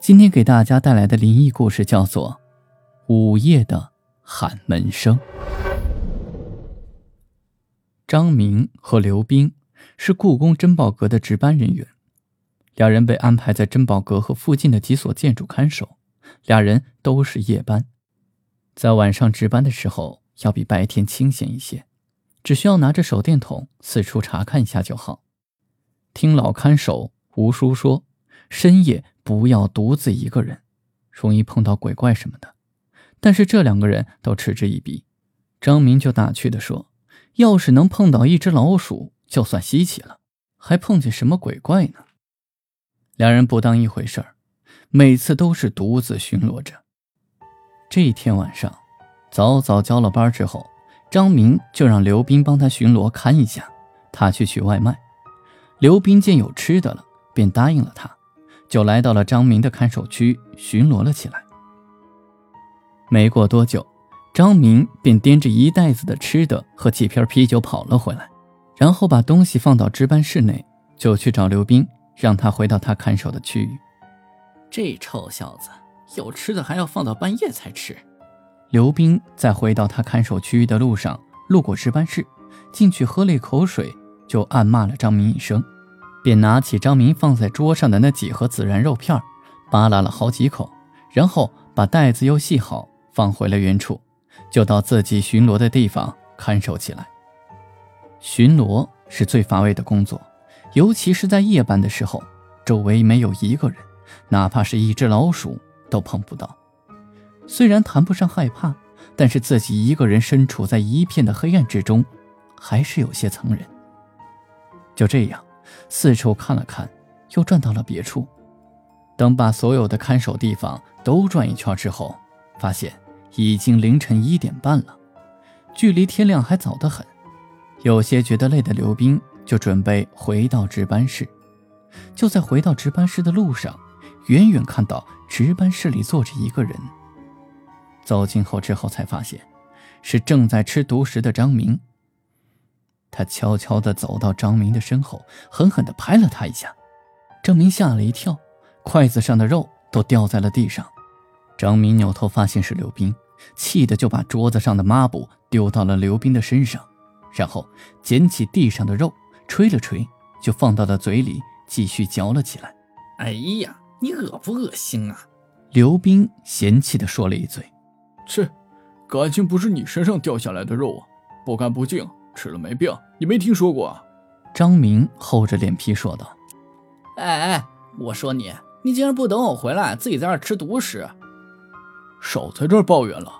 今天给大家带来的灵异故事叫做《午夜的喊门声》。张明和刘冰是故宫珍宝阁的值班人员，两人被安排在珍宝阁和附近的几所建筑看守。俩人都是夜班，在晚上值班的时候要比白天清闲一些，只需要拿着手电筒四处查看一下就好。听老看守吴叔说，深夜。不要独自一个人，容易碰到鬼怪什么的。但是这两个人都嗤之以鼻。张明就打趣的说：“要是能碰到一只老鼠，就算稀奇了，还碰见什么鬼怪呢？”两人不当一回事儿，每次都是独自巡逻着。这一天晚上，早早交了班之后，张明就让刘斌帮他巡逻看一下，他去取外卖。刘斌见有吃的了，便答应了他。就来到了张明的看守区巡逻了起来。没过多久，张明便掂着一袋子的吃的和几瓶啤酒跑了回来，然后把东西放到值班室内，就去找刘斌，让他回到他看守的区域。这臭小子有吃的还要放到半夜才吃。刘斌在回到他看守区域的路上，路过值班室，进去喝了一口水，就暗骂了张明一声。便拿起张明放在桌上的那几盒孜然肉片，扒拉了好几口，然后把袋子又系好，放回了原处，就到自己巡逻的地方看守起来。巡逻是最乏味的工作，尤其是在夜班的时候，周围没有一个人，哪怕是一只老鼠都碰不到。虽然谈不上害怕，但是自己一个人身处在一片的黑暗之中，还是有些藏人。就这样。四处看了看，又转到了别处。等把所有的看守地方都转一圈之后，发现已经凌晨一点半了，距离天亮还早得很。有些觉得累的刘冰就准备回到值班室。就在回到值班室的路上，远远看到值班室里坐着一个人。走近后之后才发现，是正在吃独食的张明。他悄悄地走到张明的身后，狠狠地拍了他一下。张明吓了一跳，筷子上的肉都掉在了地上。张明扭头发现是刘冰，气得就把桌子上的抹布丢到了刘冰的身上，然后捡起地上的肉，吹了吹，就放到了嘴里继续嚼了起来。哎呀，你恶不恶心啊？刘冰嫌弃地说了一嘴：“切，感情不是你身上掉下来的肉啊，不干不净。”吃了没病？你没听说过？张明厚着脸皮说道：“哎哎，我说你，你竟然不等我回来，自己在这吃独食！少在这抱怨了！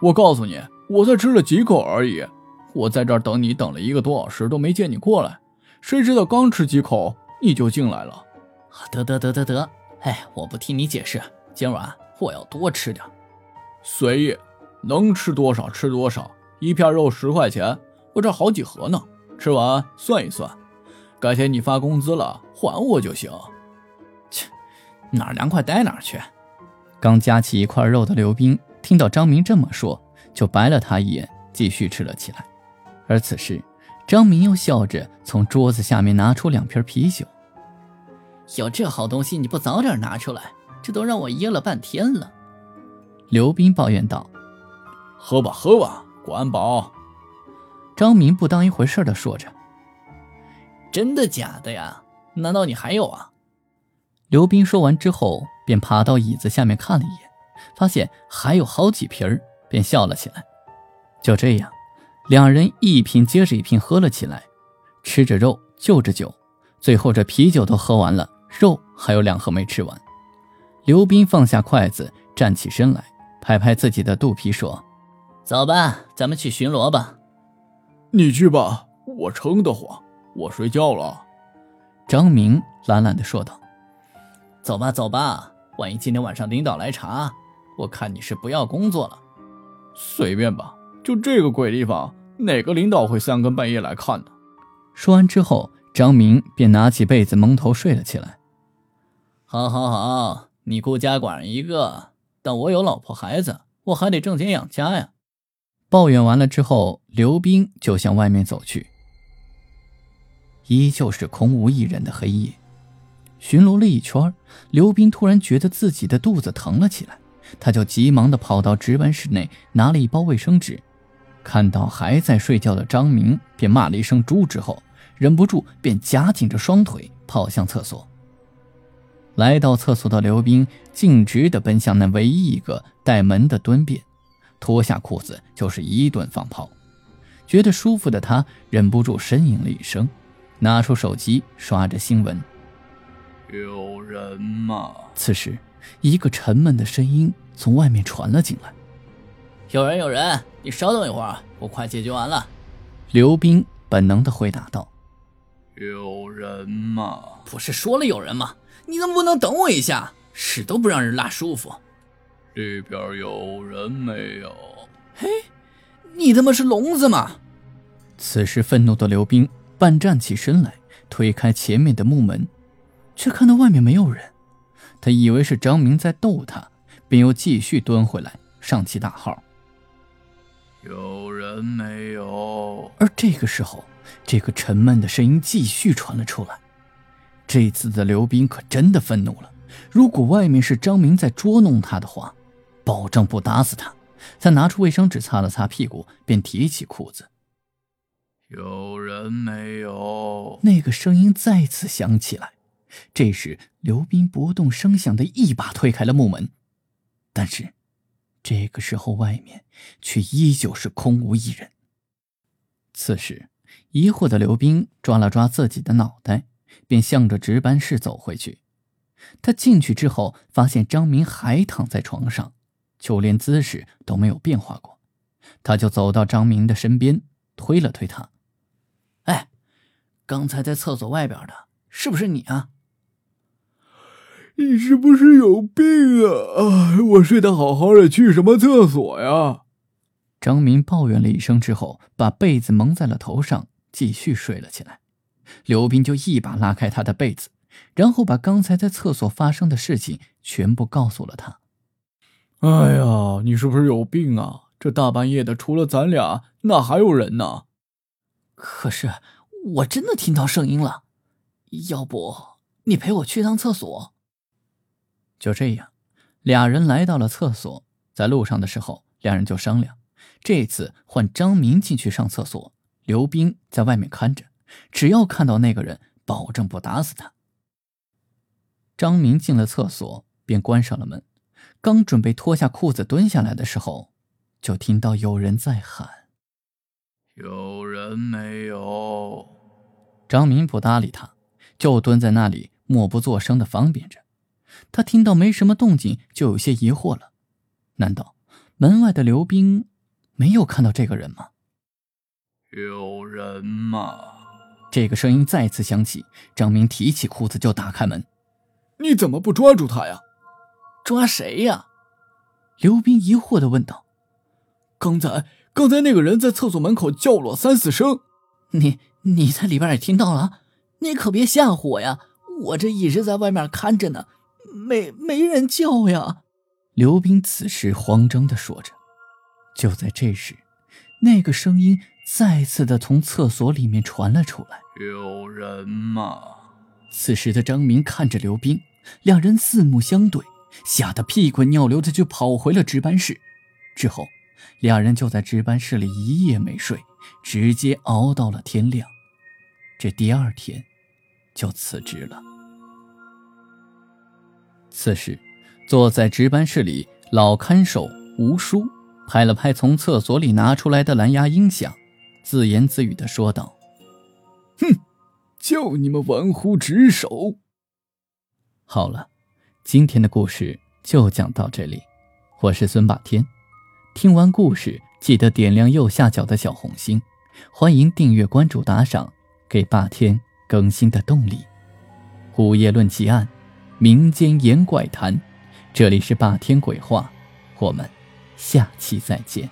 我告诉你，我才吃了几口而已。我在这等你等了一个多小时都没见你过来，谁知道刚吃几口你就进来了。得得得得得，哎，我不听你解释。今晚我要多吃点，随意，能吃多少吃多少。一片肉十块钱。”我这好几盒呢，吃完算一算，改天你发工资了还我就行。切，哪凉快待哪去。刚夹起一块肉的刘冰听到张明这么说，就白了他一眼，继续吃了起来。而此时，张明又笑着从桌子下面拿出两瓶啤酒。有这好东西你不早点拿出来，这都让我噎了半天了。刘斌抱怨道：“喝吧喝吧，管饱。”张明不当一回事的说着：“真的假的呀？难道你还有啊？”刘斌说完之后，便爬到椅子下面看了一眼，发现还有好几瓶便笑了起来。就这样，两人一瓶接着一瓶喝了起来，吃着肉，就着酒，最后这啤酒都喝完了，肉还有两盒没吃完。刘斌放下筷子，站起身来，拍拍自己的肚皮说：“走吧，咱们去巡逻吧。”你去吧，我撑得慌，我睡觉了。”张明懒懒地说道。“走吧，走吧，万一今天晚上领导来查，我看你是不要工作了。随便吧，就这个鬼地方，哪个领导会三更半夜来看呢？说完之后，张明便拿起被子蒙头睡了起来。好，好，好，你孤家寡人一个，但我有老婆孩子，我还得挣钱养家呀。抱怨完了之后，刘斌就向外面走去。依旧是空无一人的黑夜，巡逻了一圈，刘斌突然觉得自己的肚子疼了起来，他就急忙的跑到值班室内拿了一包卫生纸，看到还在睡觉的张明，便骂了一声“猪”之后，忍不住便夹紧着双腿跑向厕所。来到厕所的刘斌径直的奔向那唯一一个带门的蹲便。脱下裤子就是一顿放炮，觉得舒服的他忍不住呻吟了一声，拿出手机刷着新闻。有人吗？此时，一个沉闷的声音从外面传了进来：“有人，有人，你稍等一会儿，我快解决完了。”刘冰本能的回答道：“有人吗？不是说了有人吗？你能不能等我一下？屎都不让人拉舒服。”里边有人没有？嘿，你他妈是聋子吗？此时愤怒的刘冰半站起身来，推开前面的木门，却看到外面没有人。他以为是张明在逗他，便又继续蹲回来，上起大号：“有人没有？”而这个时候，这个沉闷的声音继续传了出来。这次的刘冰可真的愤怒了。如果外面是张明在捉弄他的话，保证不打死他。他拿出卫生纸擦了擦屁股，便提起裤子。有人没有？那个声音再次响起来。这时，刘斌不动声响的一把推开了木门。但是，这个时候外面却依旧是空无一人。此时，疑惑的刘斌抓了抓自己的脑袋，便向着值班室走回去。他进去之后，发现张明还躺在床上。就连姿势都没有变化过，他就走到张明的身边，推了推他。哎，刚才在厕所外边的，是不是你啊？你是不是有病啊？我睡得好好的，去什么厕所呀？张明抱怨了一声之后，把被子蒙在了头上，继续睡了起来。刘斌就一把拉开他的被子，然后把刚才在厕所发生的事情全部告诉了他。哎呀，你是不是有病啊？这大半夜的，除了咱俩，哪还有人呢？可是我真的听到声音了，要不你陪我去趟厕所？就这样，俩人来到了厕所。在路上的时候，两人就商量，这次换张明进去上厕所，刘冰在外面看着，只要看到那个人，保证不打死他。张明进了厕所，便关上了门。刚准备脱下裤子蹲下来的时候，就听到有人在喊：“有人没有？”张明不搭理他，就蹲在那里默不作声的方便着。他听到没什么动静，就有些疑惑了：难道门外的刘冰没有看到这个人吗？有人吗？这个声音再次响起。张明提起裤子就打开门：“你怎么不抓住他呀？”抓谁呀？刘斌疑惑的问道。刚才，刚才那个人在厕所门口叫了三四声。你，你在里边也听到了？你可别吓唬我呀！我这一直在外面看着呢，没没人叫呀。刘斌此时慌张的说着。就在这时，那个声音再次的从厕所里面传了出来：“有人吗？”此时的张明看着刘斌，两人四目相对。吓得屁滚尿流的就跑回了值班室，之后，两人就在值班室里一夜没睡，直接熬到了天亮。这第二天，就辞职了。此时，坐在值班室里，老看守吴叔拍了拍从厕所里拿出来的蓝牙音响，自言自语的说道：“哼，就你们玩忽职守。好了。”今天的故事就讲到这里，我是孙霸天。听完故事，记得点亮右下角的小红心，欢迎订阅、关注、打赏，给霸天更新的动力。午夜论奇案，民间言怪谈，这里是霸天鬼话，我们下期再见。